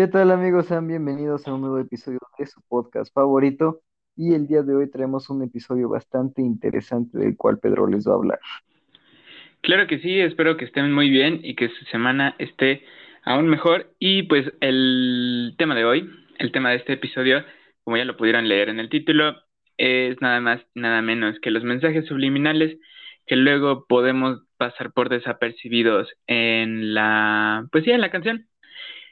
¿Qué tal amigos? Sean bienvenidos a un nuevo episodio de su podcast favorito y el día de hoy traemos un episodio bastante interesante del cual Pedro les va a hablar. Claro que sí, espero que estén muy bien y que su semana esté aún mejor. Y pues el tema de hoy, el tema de este episodio, como ya lo pudieron leer en el título, es nada más, nada menos que los mensajes subliminales que luego podemos pasar por desapercibidos en la, pues sí, en la canción.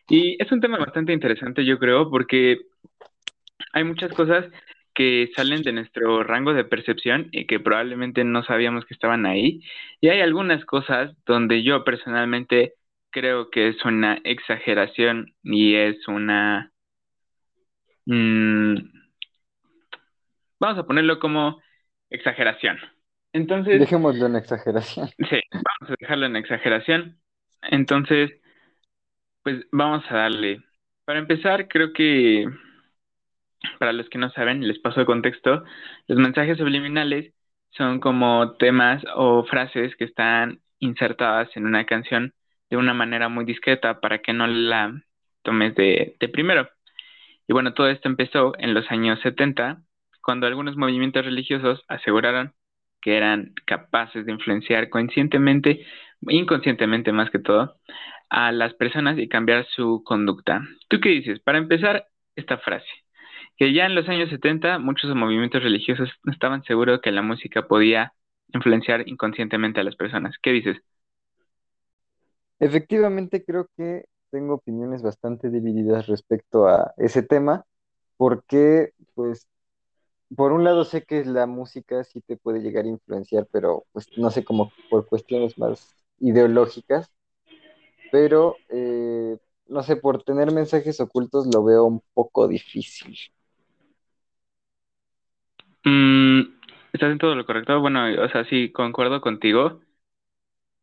Y es un tema bastante interesante, yo creo, porque hay muchas cosas que salen de nuestro rango de percepción y que probablemente no sabíamos que estaban ahí. Y hay algunas cosas donde yo personalmente creo que es una exageración y es una... Mm, vamos a ponerlo como exageración. Entonces... Dejémoslo en exageración. Sí, vamos a dejarlo en exageración. Entonces, pues vamos a darle. Para empezar, creo que para los que no saben, les paso el contexto, los mensajes subliminales son como temas o frases que están insertadas en una canción de una manera muy discreta para que no la tomes de, de primero. Y bueno, todo esto empezó en los años 70, cuando algunos movimientos religiosos aseguraron que eran capaces de influenciar conscientemente, inconscientemente más que todo, a las personas y cambiar su conducta. ¿Tú qué dices? Para empezar, esta frase, que ya en los años 70 muchos movimientos religiosos estaban seguros que la música podía influenciar inconscientemente a las personas. ¿Qué dices? Efectivamente, creo que tengo opiniones bastante divididas respecto a ese tema, porque, pues, por un lado sé que la música sí te puede llegar a influenciar, pero, pues, no sé, como por cuestiones más ideológicas, pero eh, no sé, por tener mensajes ocultos lo veo un poco difícil. Mm, estás en todo lo correcto. Bueno, o sea, sí, concuerdo contigo,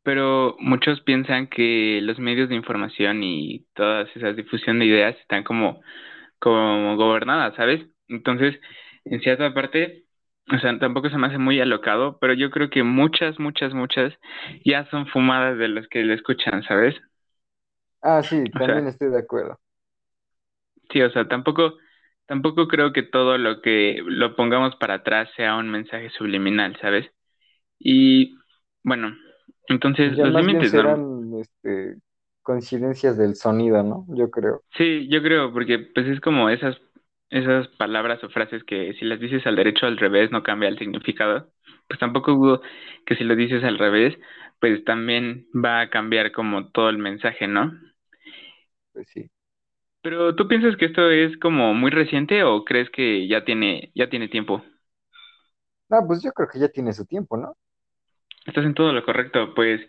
pero muchos piensan que los medios de información y todas esas difusión de ideas están como, como gobernadas, ¿sabes? Entonces, en cierta parte, o sea, tampoco se me hace muy alocado, pero yo creo que muchas, muchas, muchas ya son fumadas de los que le escuchan, ¿sabes? Ah, sí, también estoy de acuerdo. Sí, o sea, tampoco, tampoco creo que todo lo que lo pongamos para atrás sea un mensaje subliminal, ¿sabes? Y bueno, entonces los límites serán este, coincidencias del sonido, ¿no? Yo creo. Sí, yo creo, porque pues es como esas, esas palabras o frases que si las dices al derecho o al revés no cambia el significado. Pues tampoco hubo que si lo dices al revés, pues también va a cambiar como todo el mensaje, ¿no? Pues sí. Pero ¿tú piensas que esto es como muy reciente o crees que ya tiene, ya tiene tiempo? No, pues yo creo que ya tiene su tiempo, ¿no? Estás en todo lo correcto, pues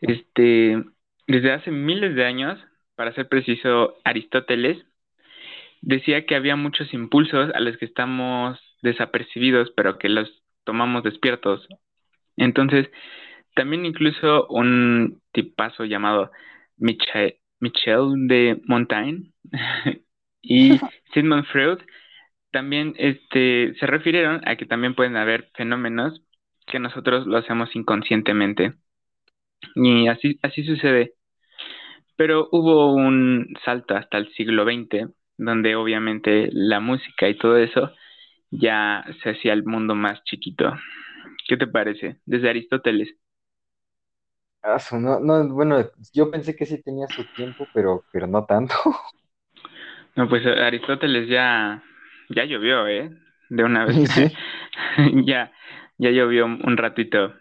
este desde hace miles de años, para ser preciso, Aristóteles decía que había muchos impulsos a los que estamos desapercibidos, pero que los tomamos despiertos. Entonces, también incluso un tipazo llamado Michael, Michel de Montaigne y Sigmund Freud también este, se refirieron a que también pueden haber fenómenos que nosotros lo hacemos inconscientemente. Y así, así sucede. Pero hubo un salto hasta el siglo XX, donde obviamente la música y todo eso ya se hacía el mundo más chiquito. ¿Qué te parece? Desde Aristóteles. No, no, bueno, yo pensé que sí tenía su tiempo, pero, pero no tanto. No, pues Aristóteles ya, ya llovió, ¿eh? De una vez. ya, ya llovió un ratito.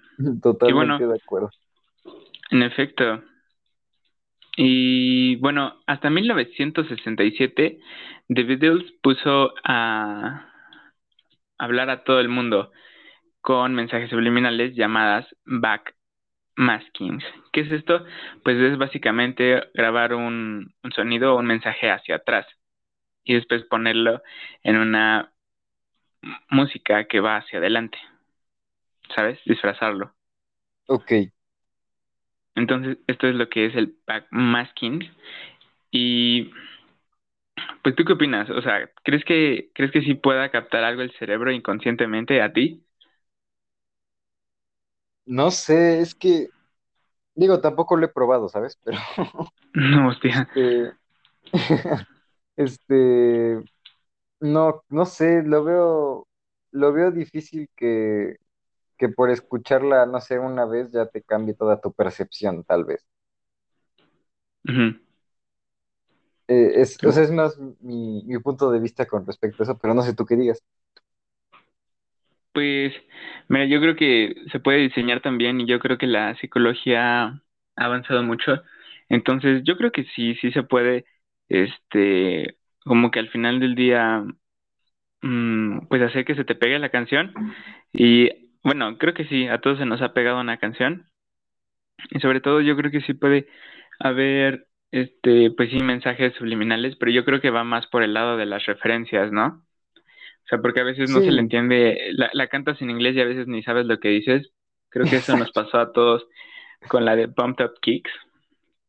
Totalmente de acuerdo. En efecto. Y bueno, hasta 1967, The Beatles puso a hablar a todo el mundo con mensajes subliminales llamadas back maskings. ¿Qué es esto? Pues es básicamente grabar un, sonido o un mensaje hacia atrás y después ponerlo en una música que va hacia adelante. ¿Sabes? Disfrazarlo. Ok. Entonces, esto es lo que es el backmasking. Y pues tú qué opinas? O sea, ¿crees que crees que sí pueda captar algo el cerebro inconscientemente a ti? No sé, es que, digo, tampoco lo he probado, ¿sabes? Pero, no, hostia. Este, Este, no, no sé, lo veo, lo veo difícil que, que por escucharla, no sé, una vez ya te cambie toda tu percepción, tal vez. Eh, es, o sea, es más mi, mi punto de vista con respecto a eso, pero no sé tú qué digas. Pues, mira, yo creo que se puede diseñar también y yo creo que la psicología ha avanzado mucho. Entonces, yo creo que sí, sí se puede, este, como que al final del día, mm, pues hacer que se te pegue la canción. Y bueno, creo que sí, a todos se nos ha pegado una canción. Y sobre todo yo creo que sí puede haber, este, pues sí, mensajes subliminales, pero yo creo que va más por el lado de las referencias, ¿no? O sea, porque a veces no se le entiende, la, la cantas en inglés y a veces ni sabes lo que dices. Creo que eso nos pasó a todos con la de Pumped Up Kicks.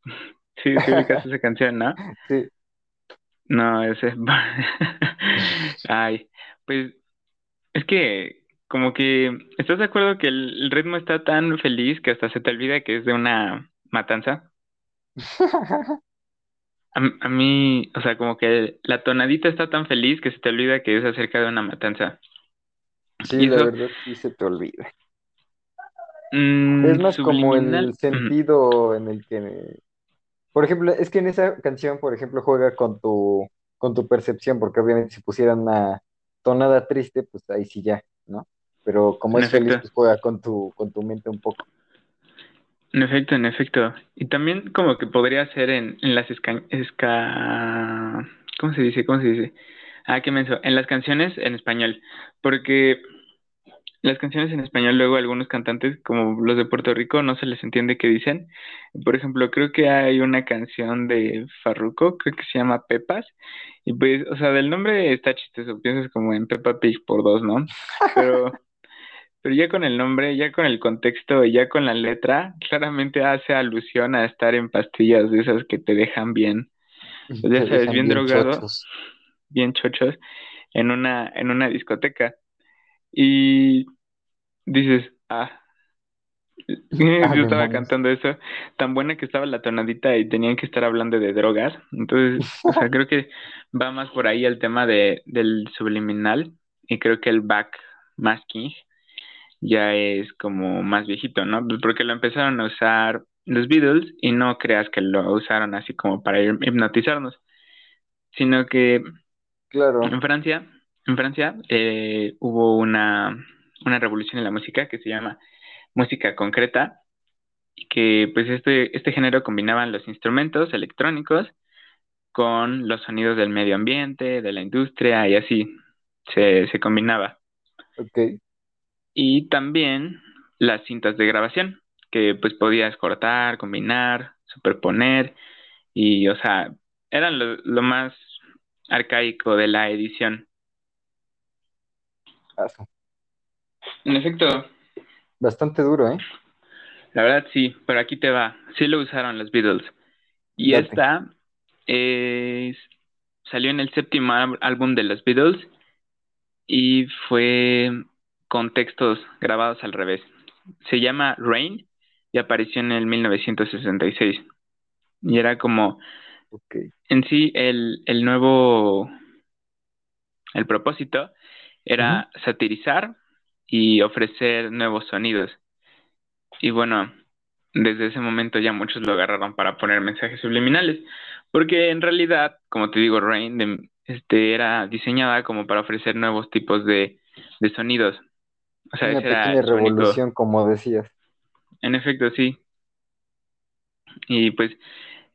Sí, sí ubicas esa canción, ¿no? sí, No, ese... Ay, pues es que como que, ¿estás de acuerdo que el, el ritmo está tan feliz que hasta se te olvida que es de una matanza? A, a mí, o sea, como que la tonadita está tan feliz que se te olvida que es acerca de una matanza. sí, Y la eso, verdad sí se te olvida. Es mm, más como el subliminal. sentido en el que, por ejemplo, es que en esa canción, por ejemplo, juega con tu, con tu percepción, porque obviamente si pusieran una tonada triste, pues ahí sí ya, ¿no? Pero como En es feliz, pues juega con tu, con tu mente un poco. En efecto, en efecto. Y también como que podría ser en, en las esca, esca... ¿Cómo se dice? ¿Cómo se dice? Ah, qué menso. En las canciones en español. Porque las canciones en español luego algunos cantantes, como los de Puerto Rico, no se les entiende qué dicen. Por ejemplo, creo que hay una canción de Farruko, creo que se llama Pepas. Y pues, o sea, del nombre está chistoso. Piensas como en Peppa Pig por dos, ¿no? Pero... Pero ya con el nombre, ya con el contexto y ya con la letra, claramente hace alusión a estar en pastillas de esas que te dejan bien, pues ya sabes, bien bien drogado, chochos. bien chochos, en una, en una discoteca. Y dices, ah, Ah, yo estaba cantando eso, tan buena que estaba la tonadita y tenían que estar hablando de drogas. Entonces, o sea, creo que va más por ahí el tema de, del subliminal y creo que el backmasking ya es como más viejito, ¿no? Pues Porque lo empezaron a usar los Beatles y no creas que lo usaron así como para hip- hipnotizarnos, sino que Claro, en Francia, en Francia eh, hubo una, una revolución en la música que se llama música concreta y que pues este, este género combinaban los instrumentos electrónicos con los sonidos del medio ambiente, de la industria y así se, se combinaba. ok. Y también las cintas de grabación, que pues podías cortar, combinar, superponer y, o sea, eran lo, lo más arcaico de la edición. En efecto, Bastante duro, ¿eh? la verdad sí, pero aquí te va, sí lo usaron los Beatles. Y Date. esta es, salió en el séptimo álbum de los Beatles y fue con textos grabados al revés. Se llama Rain y apareció en el 1966. Y era como, Ok. en sí, el, el nuevo, el propósito era satirizar y ofrecer nuevos sonidos. Y bueno, desde ese momento ya muchos lo agarraron para poner mensajes subliminales, porque en realidad, como te digo, Rain de- este, era diseñada como para ofrecer nuevos tipos de, de sonidos. O sea, Una era pequeña único, revolución, como decías. en efecto, sí. Y pues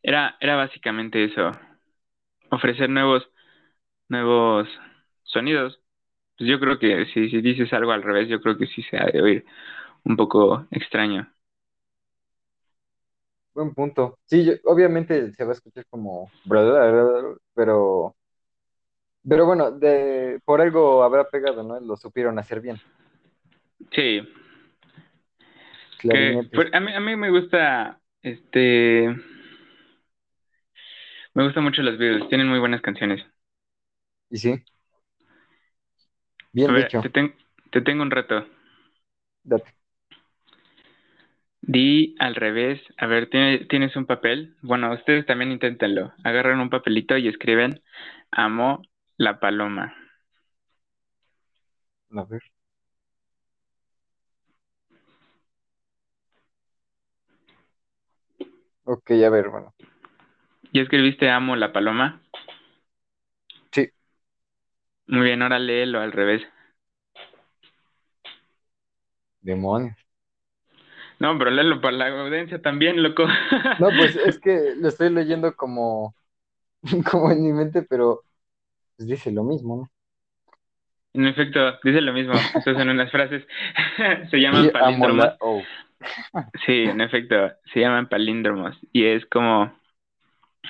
era, era básicamente eso, ofrecer nuevos, nuevos sonidos. Pues yo creo que si, si dices algo al revés, yo creo que sí se ha de oír un poco extraño. Buen punto. Sí, yo- obviamente se va a escuchar como... Pero, pero bueno, de, por algo habrá pegado, ¿no? Lo supieron hacer bien. Sí, que a mí, a mí me gusta, este, me gustan mucho los Beatles, tienen muy buenas canciones. Y sí, A bien ver, dicho. te, ten- te tengo un reto. Date. Di al revés. A ver, ¿tienes un papel? Bueno, ustedes también inténtenlo. Agarran un papelito y escriben Amo la paloma. A ver. Ok, a ver, bueno. ¿Ya escribiste Amo la paloma? Sí. Muy bien, ahora léelo al revés. Demonios. No, pero léelo para la audiencia también, loco. No, pues es que lo estoy leyendo como, como en mi mente, pero pues dice lo mismo, ¿no? En efecto, dice lo mismo. Esas son unas frases. se llaman palíndromos. Oh. Sí, en efecto, se llaman palíndromos. Y es como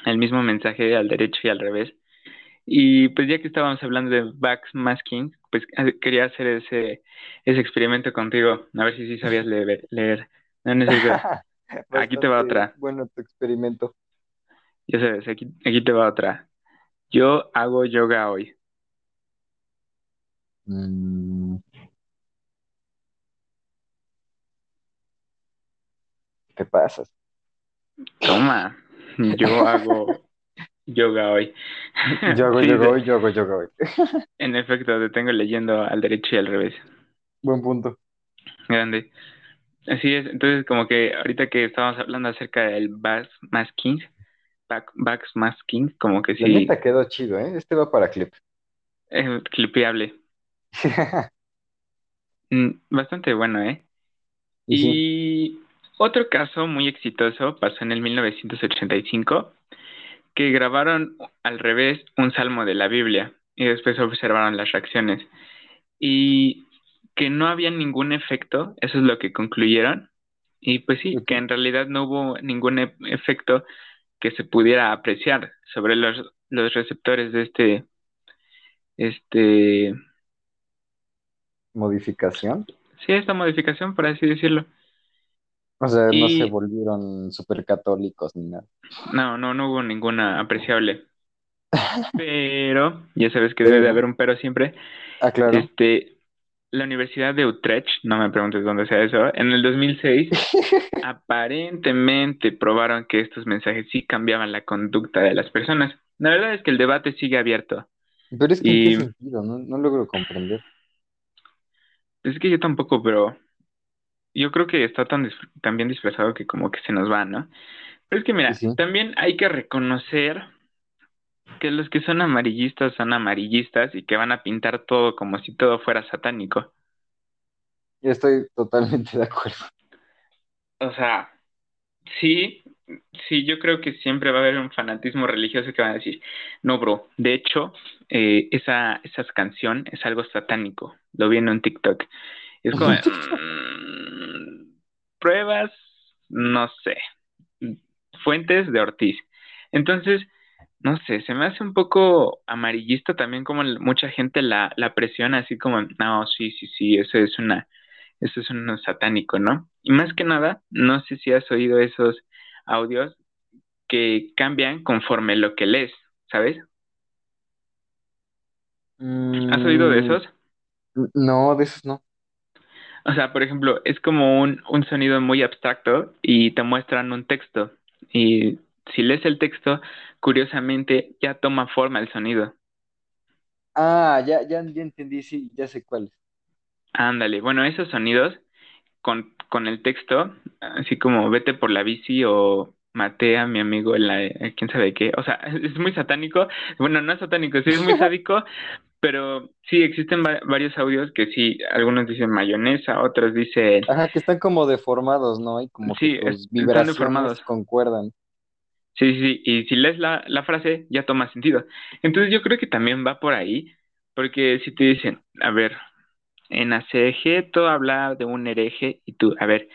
el mismo mensaje al derecho y al revés. Y pues ya que estábamos hablando de backmasking, pues quería hacer ese, ese experimento contigo, a ver si sí sabías leer. leer. No aquí te va otra. Bueno, tu experimento. Ya sabes, aquí, aquí te va otra. Yo hago yoga hoy. Mm. ¿Qué pasa? Toma, yo hago yoga hoy. Yo hago yoga hoy, yo hago yoga hoy. En efecto, te tengo leyendo al derecho y al revés. Buen punto. Grande. Así es, entonces como que ahorita que estábamos hablando acerca del backmasking, back, backmasking, como que sí. La quedó chido, ¿eh? Este va para clip. Es clipeable. Mm, bastante bueno, ¿eh? Y, otro caso muy exitoso pasó en el 1985, que grabaron al revés un salmo de la Biblia y después observaron las reacciones. Y que no había ningún efecto, eso es lo que concluyeron. Y pues sí, que en realidad no hubo ningún e-, efecto que se pudiera apreciar sobre los, los receptores de este, este modificación. Sí, esta modificación, por así decirlo. O sea, no se volvieron super católicos ni nada. No, no, no hubo ninguna apreciable. Pero, ya sabes que debe de haber un pero siempre. Ah, claro. Este, la Universidad de Utrecht, no me preguntes dónde sea eso, en el 2006 aparentemente probaron que estos mensajes sí cambiaban la conducta de las personas. La verdad es que el debate sigue abierto. Pero es que en qué sentido, no, no logro comprender. Es que yo tampoco, pero yo creo que está tan, bien disfrazado que como que se nos va, ¿no? Pero es que mira, también hay que reconocer que los que son amarillistas son amarillistas y que van a pintar todo como si todo fuera satánico. Yo estoy totalmente de acuerdo. O sea, sí, sí, yo creo que siempre va a haber un fanatismo religioso que va a decir, no, bro, de hecho, eh, esa, esa canción es algo satánico, lo vi en un TikTok. es como, pruebas, no sé, fuentes de Ortiz. Entonces, no sé, se me hace un poco amarillista también como mucha gente la, la presiona así como, no, sí, sí, sí, eso es una, eso es un satánico, ¿no? Y más que nada, no sé si has oído esos audios que cambian conforme lo que lees, ¿sabes? ¿Has oído de mm, esos? No, de esos no. O sea, por ejemplo, es como un, un sonido muy abstracto y te muestran un texto. Y si lees el texto, curiosamente ya toma forma el sonido. Ah, ya, ya, ya entendí, sí, ya sé cuál. Ándale, bueno, esos sonidos con, con el texto, así como vete por la bici o maté a mi amigo en la, eh, quién sabe qué, o sea, es muy satánico, bueno, no es satánico, sí es muy sádico, pero sí existen varios audios que sí, algunos dicen mayonesa, otros dicen... Ajá, que están como deformados, ¿no? Y como que tus vibraciones deformados. concuerdan. Sí, sí, sí, y si lees la, la frase ya toma sentido. Entonces yo creo que también va por ahí, porque si te dicen, a ver, en ACG todo habla de un hereje y tú, a ver,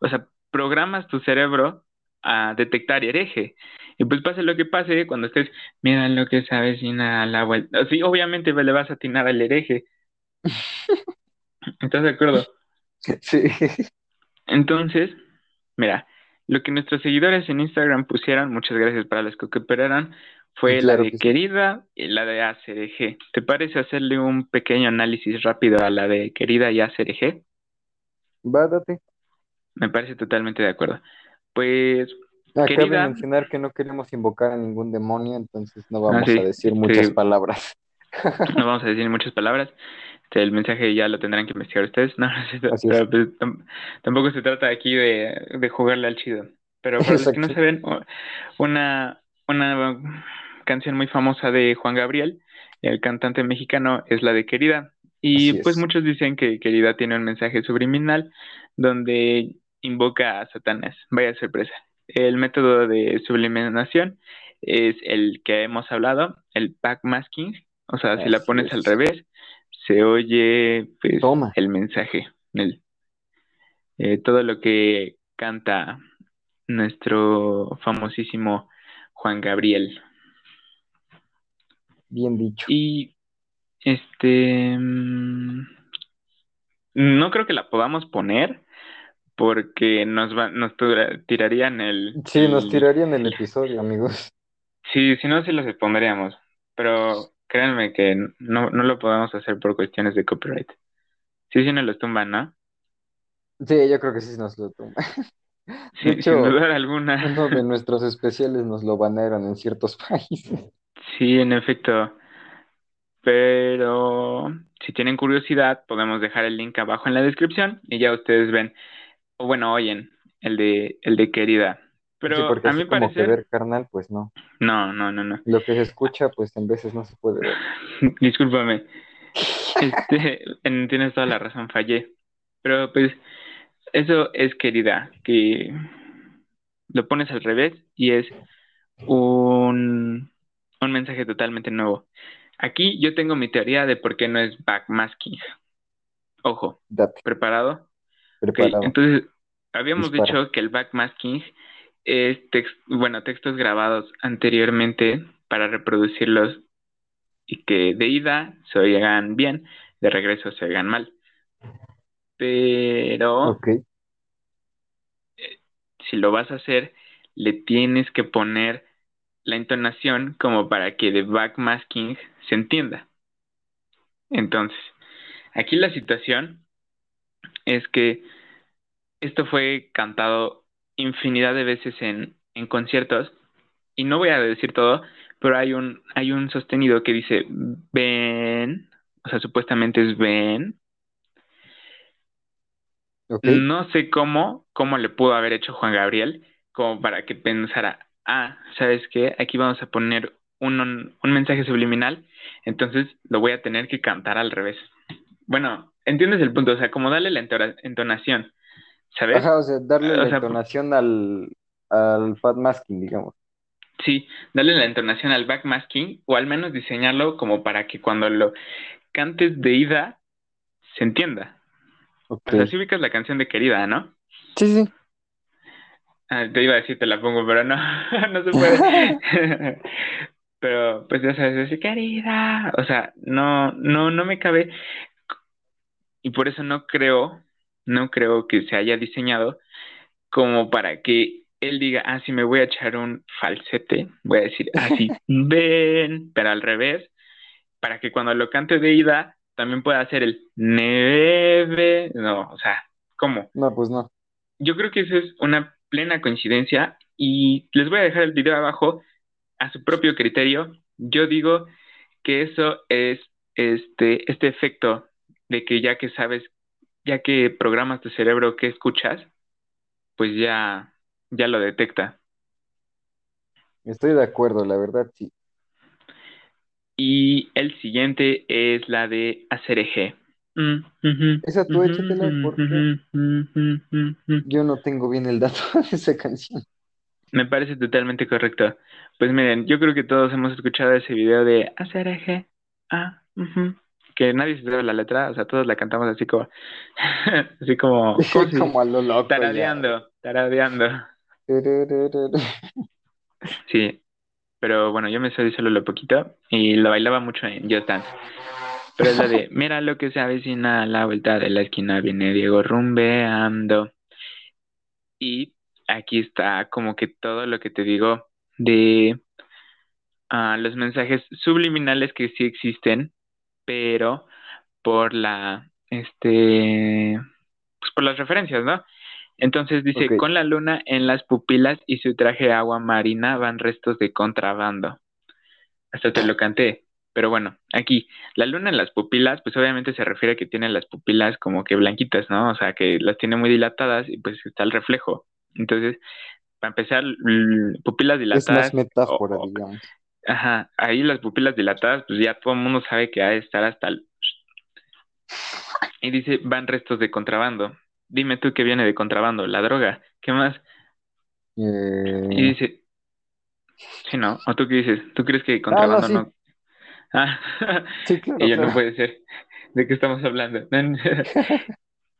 o sea, programas tu cerebro a detectar hereje. Y pues pase lo que pase, cuando estés, mira lo que sabes y nada, la vuelta. Sí, obviamente le vas a atinar al hereje. ¿Estás de acuerdo? Sí. Entonces, mira, lo que nuestros seguidores en Instagram pusieron, muchas gracias para los que cooperaron, fue la de querida y la de ACRG. ¿Te parece hacerle un pequeño análisis rápido a la de querida y ACRG? Va, date. Me parece totalmente de acuerdo. Pues, Acaba querida, mencionar que no queremos invocar a ningún demonio, entonces no vamos a decir muchas palabras. no vamos a decir muchas palabras. Este, el mensaje ya lo tendrán que investigar ustedes. No, pero, pues, tampoco se trata aquí de, de, jugarle al chido. Pero para los que no saben, una, una canción muy famosa de Juan Gabriel, el cantante mexicano, es la de Querida. Y pues muchos dicen que Querida tiene un mensaje subliminal donde invoca a Satanás. Vaya sorpresa. El método de subliminación es el que hemos hablado, el backmasking. O sea, si la pones al revés, se oye pues, el mensaje. El, eh, todo lo que canta nuestro famosísimo Juan Gabriel. Bien dicho. Y este mm, no creo que la podamos poner porque nos va, nos tirarían el Sí, nos tirarían el episodio, amigos. Sí, si no sí los pondríamos, pero créanme que no, no lo podemos hacer por cuestiones de copyright. Sí, sí nos lo tumban, ¿no? Sí, yo creo que sí nos lo tumban. De hecho, sin duda alguna. Uno de nuestros especiales nos lo banearon en ciertos países. Sí, en efecto. Pero si tienen curiosidad, podemos dejar el link abajo en la descripción y ya ustedes ven, o bueno, oyen el de, el de querida. Pero a mí parece que ver carnal, pues no. No, no, no, no. Lo que se escucha, pues en veces no se puede ver. Discúlpame. Este, tienes toda la razón, fallé. Pero pues eso es querida, que lo pones al revés y es un, un mensaje totalmente nuevo. Aquí yo tengo mi teoría de por qué no es backmasking. Ojo, ¿preparado? Preparado. Entonces, habíamos dicho que el backmasking es bueno, textos grabados anteriormente para reproducirlos y que de ida se oigan bien, de regreso se oigan mal. Pero eh, si lo vas a hacer, le tienes que poner la entonación como para que de backmasking se entienda. Entonces, aquí la situación es que esto fue cantado infinidad de veces en, en conciertos y no voy a decir todo, pero hay un, hay un sostenido que dice ven, o sea, supuestamente es ven. No sé cómo, cómo le pudo haber hecho Juan Gabriel, como para que pensara, ah, ¿sabes qué? Aquí vamos a poner un, un, mensaje subliminal, entonces lo voy a tener que cantar al revés. Bueno, entiendes el punto, o sea, como darle la entonación, ¿sabes? Ajá, o sea, darle la entonación al, al masking, digamos. Sí, darle la entonación al backmasking o al menos diseñarlo como para que cuando lo cantes de ida se entienda. O sea, si ubicas la canción de Querida, ¿no? Sí, sí. Ah, te iba a decir, te la pongo, pero no, no se puede. pero pues ya sabes, decir, querida, o sea, no, no, no me cabe. Y por eso no creo, no creo que se haya diseñado como para que él diga, ah, sí, me voy a echar un falsete, voy a decir así, ven, pero al revés, para que cuando lo cante de ida también pueda hacer el neve, no, o sea, ¿cómo? No, pues no. Yo creo que eso es una plena coincidencia y les voy a dejar el video abajo a su propio criterio. Yo digo que eso es este, este efecto de que ya que sabes, ya que programas tu cerebro que escuchas, pues ya, ya lo detecta. Estoy de acuerdo, la verdad sí. Y el siguiente es la de hacer eje. Esa tú échatela porque yo no tengo bien el dato de esa canción. Me parece totalmente correcto. Pues miren, yo creo que todos hemos escuchado ese video de hacer eje. Ah, que nadie se sabe la letra, o sea, todos la cantamos así como, así como, como a lo loco. Taradeando, taradeando. sí, pero bueno, yo me sé solo lo poquito y lo bailaba mucho en Just Dance. Pero es la de, mira lo que se avecina a la vuelta de la esquina, viene Diego rumbeando. Y aquí está como que todo lo que te digo de ah, los mensajes subliminales que sí existen, pero por la, este, pues por las referencias, ¿no? Entonces dice, con la luna en las pupilas y su traje agua marina van restos de contrabando. Hasta te lo canté. Pero bueno, aquí, la luna en las pupilas, pues obviamente se refiere a que tiene las pupilas como que blanquitas, ¿no? O sea, que las tiene muy dilatadas y pues está el reflejo. Entonces, para empezar, pupilas dilatadas. Es más metáfora, digamos. Ajá, ahí las pupilas dilatadas, pues ya todo el mundo sabe que ha de estar hasta el... Y dice, van restos de contrabando. Dime tú qué viene de contrabando, la droga, ¿qué más? Eh, Y dice, sí, ¿no? ¿O tú qué dices? ¿Tú crees que contrabando sí. no? Ah, Sí, claro, y no puede ser. ¿De qué estamos hablando?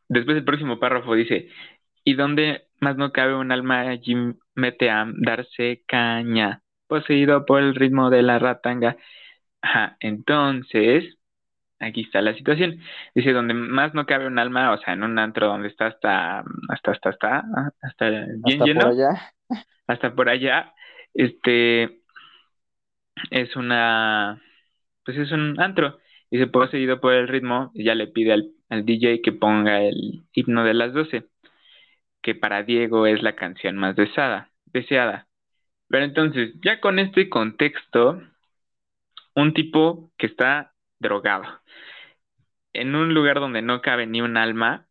Después el próximo párrafo dice, y donde más no cabe un alma allí mete a darse caña, poseído por el ritmo de la ratanga. Ajá, entonces, aquí está la situación. Dice, donde más no cabe un alma, o sea, en un antro donde está hasta, hasta, hasta, hasta, hasta bien Hasta lleno, por allá. hasta por allá, este, es una, pues es un antro. Y se poseído por el ritmo, y ya le pide al, al DJ que ponga el himno de las doce, que para Diego es la canción más deseada, deseada. Pero entonces, ya con este contexto, un tipo que está drogado, en un lugar donde no cabe ni un alma,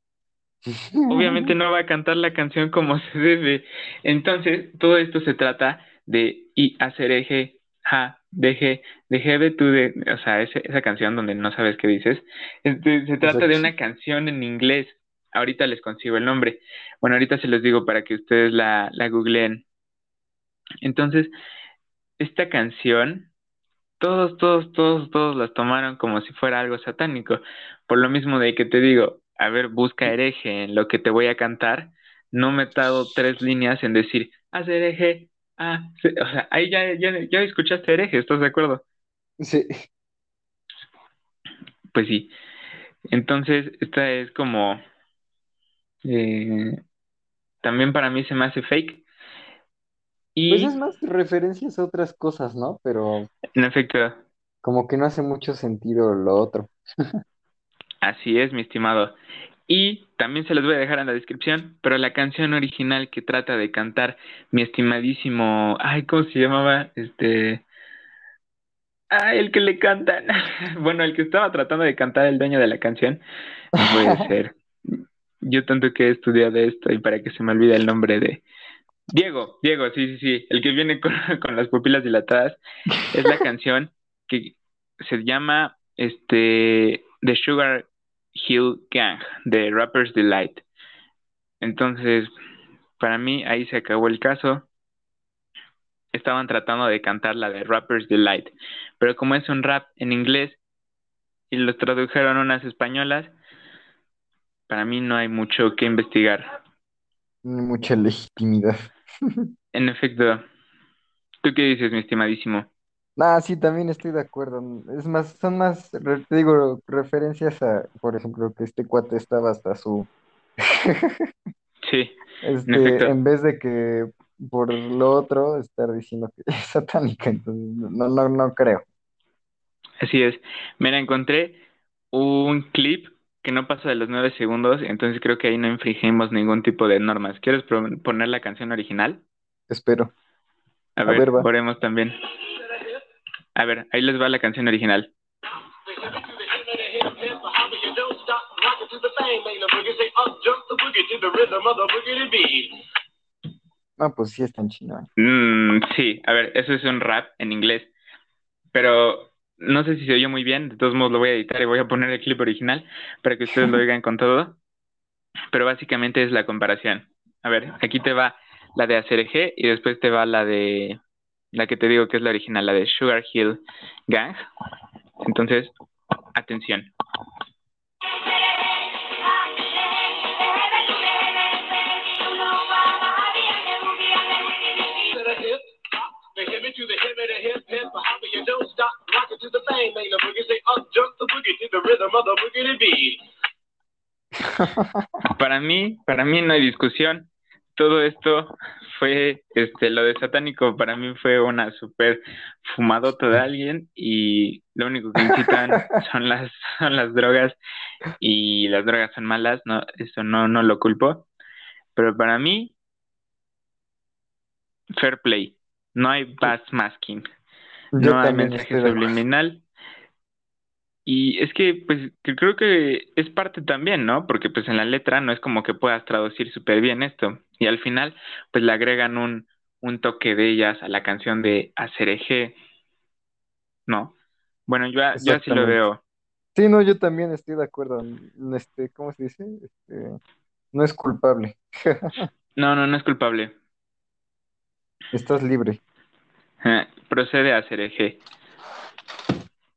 obviamente no va a cantar la canción como se debe. Entonces, todo esto se trata de y hacer eje, ja, deje, deje de tu de, o sea, ese, esa canción donde no sabes qué dices. Este, se trata de una canción en inglés. Ahorita les consigo el nombre. Bueno, ahorita se los digo para que ustedes la, la googleen. Entonces, esta canción, todos, todos, todos, todos las tomaron como si fuera algo satánico. Por lo mismo de que te digo, a ver, busca hereje en lo que te voy a cantar. No me he dado tres líneas en decir, haz hereje, ah, sí, o sea, ahí ya, ya, ya escuchaste hereje, ¿estás de acuerdo? Sí. Pues sí. Entonces, esta es como, eh, también para mí se me hace fake. Y, Pues es más referencias a otras cosas, ¿no? Pero en efecto, como que no hace mucho sentido lo otro. Así es, mi estimado. Y también se los voy a dejar en la descripción, pero la canción original que trata de cantar mi estimadísimo, ay, ¿cómo se llamaba? Este, ay, el que le cantan. Bueno, el que estaba tratando de cantar el dueño de la canción, no puede ser. Yo tanto que he estudiado esto y para que se me olvide el nombre de Diego, Diego, sí, sí, sí, el que viene con, con las pupilas dilatadas, es la canción que se llama este The Sugar Hill Gang de Rapper's Delight. Entonces, para mí ahí se acabó el caso. Estaban tratando de cantar la de Rapper's Delight, pero como es un rap en inglés y los tradujeron unas españolas, para mí no hay mucho que investigar. Mucha legitimidad. En efecto, ¿tú qué dices, mi estimadísimo? Ah, sí, también estoy de acuerdo. Es más, son más, te digo, referencias a, por ejemplo, que este cuate estaba hasta su, Sí, en este, efecto. en vez de que por lo otro estar diciendo que es satánica, entonces no, no, no creo. Así es. Mira, encontré un clip que no pasa de los nueve segundos, entonces creo que ahí no infringimos ningún tipo de normas. ¿Quieres poner la canción original? Espero. A, A ver, ver, oremos también. A ver, ahí les va la canción original. Ah, pues sí está en chino. Mm, sí, a ver, eso es un rap en inglés, pero no sé si se oye muy bien, de todos modos lo voy a editar y voy a poner el clip original para que ustedes lo oigan con todo, pero básicamente es la comparación. A ver, aquí te va la de ACRG y después te va la de la que te digo que es la original, la de Sugar Hill Gang. Entonces, atención. Para mí, para mí no hay discusión. Todo esto fue, este, lo de satánico para mí fue una super fumadota de alguien y lo único que incitan son las, son las drogas y las drogas son malas, no, eso no, no lo culpo. Pero para mí, fair play. No hay bass masking. No hay mensaje subliminal. Y es que, pues, creo que es parte también, ¿no? Porque, pues, en la letra no es como que puedas traducir súper bien esto. Y al final, pues, le agregan un, un toque de ellas a la canción de Acereje, ¿no? Bueno, yo, yo así lo veo. Sí, no, yo también estoy de acuerdo. Este, ¿cómo se dice? Este, no es culpable. no, no, no es culpable. Estás libre. Procede a Acereje.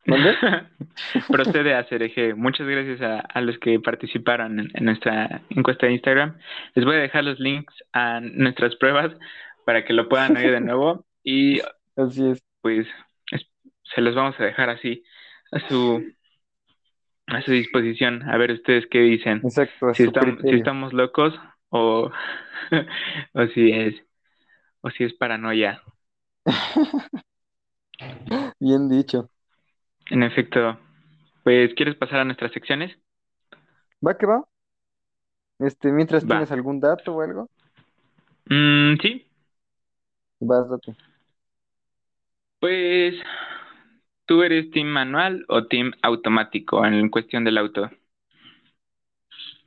Procede a hacer eje. Muchas gracias a, los que participaron en, nuestra encuesta de Instagram. Les voy a dejar los links a nuestras pruebas para que lo puedan oír de nuevo. Y así es. Pues se los vamos a dejar así a su a su disposición. A ver ustedes qué dicen. Exacto. Si estamos, si estamos locos o, o si es o si es paranoia. Bien dicho. En efecto. Pues, ¿quieres pasar a nuestras secciones? Va que va. Este, mientras tienes algún dato o algo. Mm, sí. Vas, date. Pues, ¿tú eres team manual o team automático en cuestión del auto?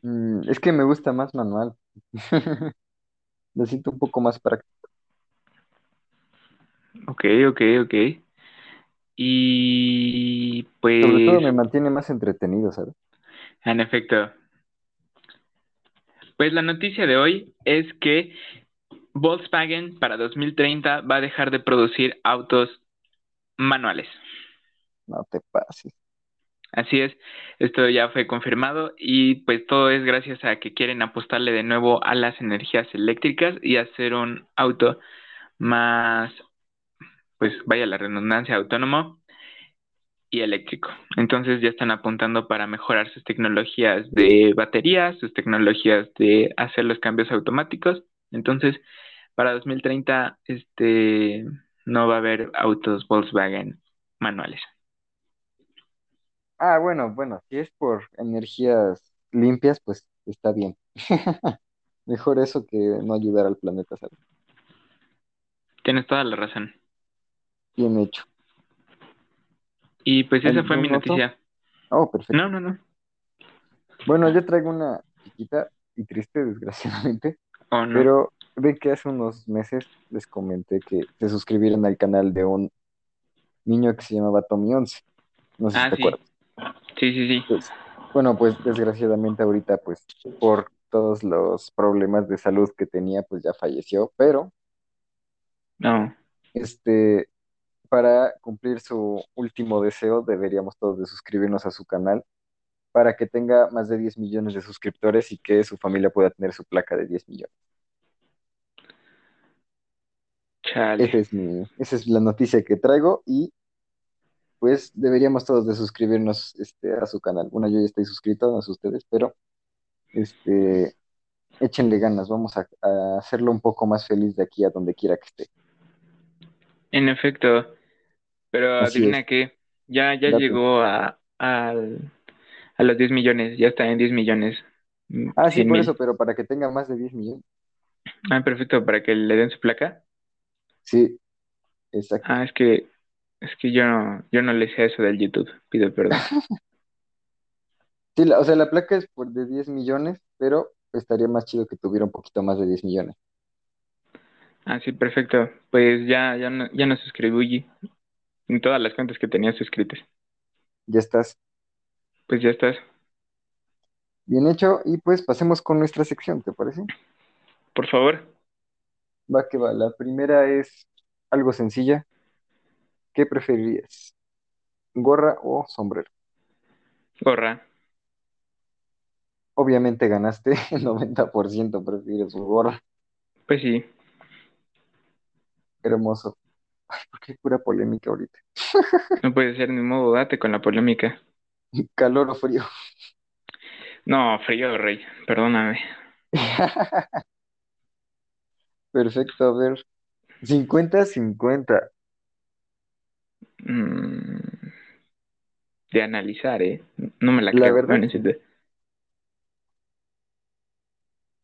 Mm, es que me gusta más manual. Lo siento un poco más práctico. Ok, ok, ok. Y pues... Sobre todo me mantiene más entretenido, ¿sabes? En efecto. Pues la noticia de hoy es que Volkswagen para 2030 va a dejar de producir autos manuales. No te pases. Así es, esto ya fue confirmado y pues todo es gracias a que quieren apostarle de nuevo a las energías eléctricas y hacer un auto más pues vaya la redundancia, autónomo y eléctrico. Entonces ya están apuntando para mejorar sus tecnologías de baterías, sus tecnologías de hacer los cambios automáticos. Entonces, para 2030 este no va a haber autos Volkswagen manuales. Ah, bueno, bueno, si es por energías limpias, pues está bien. Mejor eso que no ayudar al planeta, ¿sabes? Tienes toda la razón. Bien hecho. Y pues esa fue mi noticia. Oh, perfecto. No, no, no. Bueno, yo traigo una chiquita y triste, desgraciadamente. Oh, no. Pero ve que hace unos meses les comenté que se suscribieron al canal de un niño que se llamaba Tommy 11. No sé si ah, te acuerdas. Sí, sí, sí. Pues, bueno, pues desgraciadamente ahorita, pues por todos los problemas de salud que tenía, pues ya falleció, pero no. Este, para cumplir su último deseo, deberíamos todos de suscribirnos a su canal para que tenga más de 10 millones de suscriptores y que su familia pueda tener su placa de 10 millones. Chale. Esa es, mi, esa es la noticia que traigo y pues deberíamos todos de suscribirnos este, a su canal. Bueno, yo ya estoy suscrito, no sé ustedes, pero este, échenle ganas, vamos a, a hacerlo un poco más feliz de aquí a donde quiera que esté. En efecto, pero adivina que ya, ya llegó a, a, a los 10 millones, ya está en 10 millones. Mm, ah, sí, por eso, pero para que tenga más de 10 millones. Ah, perfecto, para que le den su placa. Sí, exacto. Ah, es que es que yo no, yo no le sé eso del YouTube, pido perdón. sí, o sea, la placa es por de 10 millones, pero estaría más chido que tuviera un poquito más de 10 millones. Ah, sí, perfecto. Pues ya, ya, no, ya nos suscribí en todas las cuentas que tenías suscritas. Ya estás. Pues ya estás. Bien hecho, y pues pasemos con nuestra sección, ¿te parece? Por favor. Va que va. La primera es algo sencilla. ¿Qué preferirías? ¿Gorra o sombrero? Gorra. Obviamente ganaste, el 90% prefieres gorra. Pues sí. Hermoso. Ay, ¿por qué hay pura polémica ahorita? No puede ser ni modo, date con la polémica. ¿Calor o frío? No, frío, rey, perdóname. Perfecto, a ver. 50-50. Mm, de analizar, ¿eh? No me la, La creo. verdad- no necesito.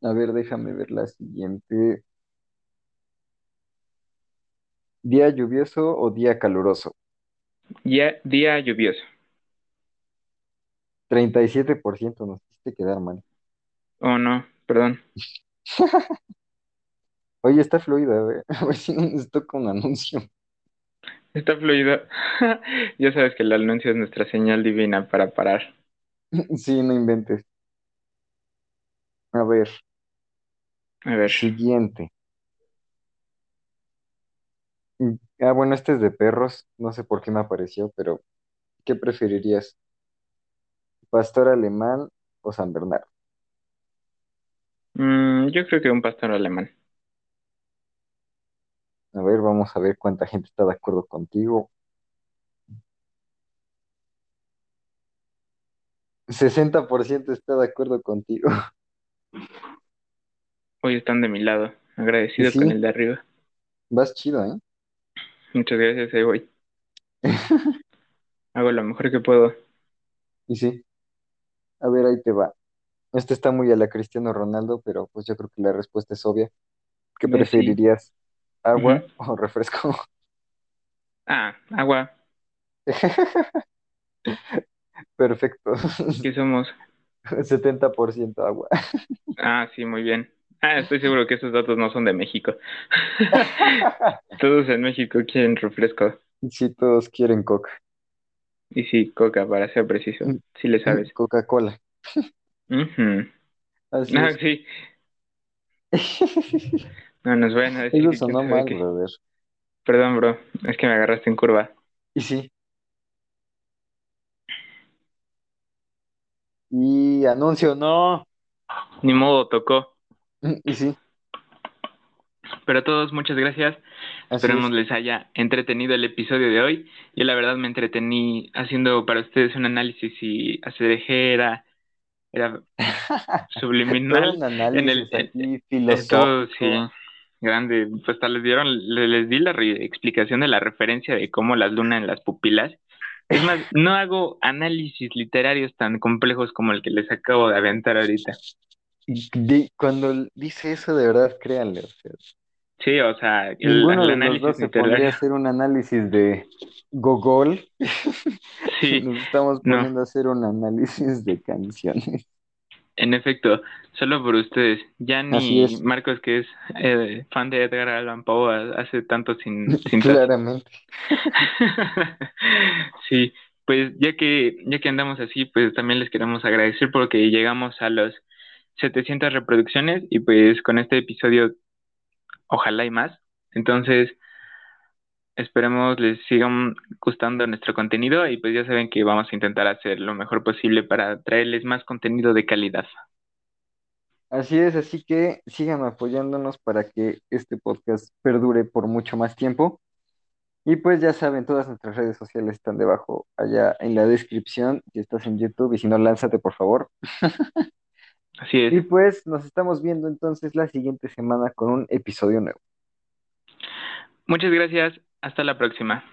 A ver, déjame ver la siguiente. ¿Día lluvioso o día caluroso? Ya, día lluvioso. 37% nos hiciste quedar mal. Oh, no, perdón. Oye, está fluida, a ver, a ver si no nos toca un anuncio. Está fluido. Ya sabes que el anuncio es nuestra señal divina para parar. Sí, no inventes. A ver, A ver, siguiente. Mm, Ah, bueno, este es de perros. No sé por qué me apareció, pero ¿qué preferirías? ¿Pastor alemán o San Bernardo? mm, yo creo que un pastor alemán. A ver, vamos a ver cuánta gente está de acuerdo contigo. 60% está de acuerdo contigo. Hoy están de mi lado, Y agradecido con el de arriba. vas chido, ¿eh? Muchas gracias, ahí voy. Hago lo mejor que puedo. Y sí, a ver, ahí te va. Este está muy a la Cristiano Ronaldo, pero pues yo creo que la respuesta es obvia. ¿Qué Messi. preferirías? Ujú. ¿Agua o refresco? Ah, agua. Perfecto. ¿Qué somos? 70% agua. Ah, sí, muy bien. Ah, estoy seguro que esos datos no son de México. Todos en México quieren refresco. Sí, todos quieren Coca. Y sí, coca, para ser preciso. Sí le sabes. Coca-Cola. Ujú. Así Ah, es. sí. No nos vayan a decir Eso que sonó mal, qué. brother. Perdón, bro. Es que me agarraste en curva. Y sí. Y anuncio, no. Ni modo, tocó. Y sí, Pero a todos, muchas gracias. así Esperemos es. les haya entretenido el episodio de hoy. Yo la verdad me entretení haciendo para ustedes un análisis y ACDG era, era subliminal un en el análisis en, todo, sí, filosófico. grande. Pues hasta les dieron, le- les di la re- explicación de la referencia de cómo las lunas en las pupilas. Es más, no hago análisis literarios tan complejos como el que les acabo de aventar ahorita. De- cuando dice eso, de verdad, créanle. o sea, Sí, o sea, el, ninguno el de los análisis dos se pondría a literario. hacer un análisis de Gogol. Sí, Nos estamos no. poniendo a hacer un análisis de canciones. En efecto, solo por ustedes. Ya ni Marcos, que es eh, fan de Edgar Allan Poe, hace tanto sin, sin claramente. Sí, pues ya que, ya que andamos así, pues también les queremos agradecer porque llegamos a los 700 reproducciones y pues con este episodio, ojalá y más. Entonces, esperemos les sigan gustando nuestro contenido y pues ya saben que vamos a intentar hacer lo mejor posible para traerles más contenido de calidad. Así es, así que sigan apoyándonos para que este podcast perdure por mucho más tiempo. Y pues ya saben, todas nuestras redes sociales están debajo, allá en la descripción, si estás en YouTube y si no, lánzate por favor. Así Y es. pues nos estamos viendo entonces la siguiente semana con un episodio nuevo. Muchas gracias. Hasta la próxima.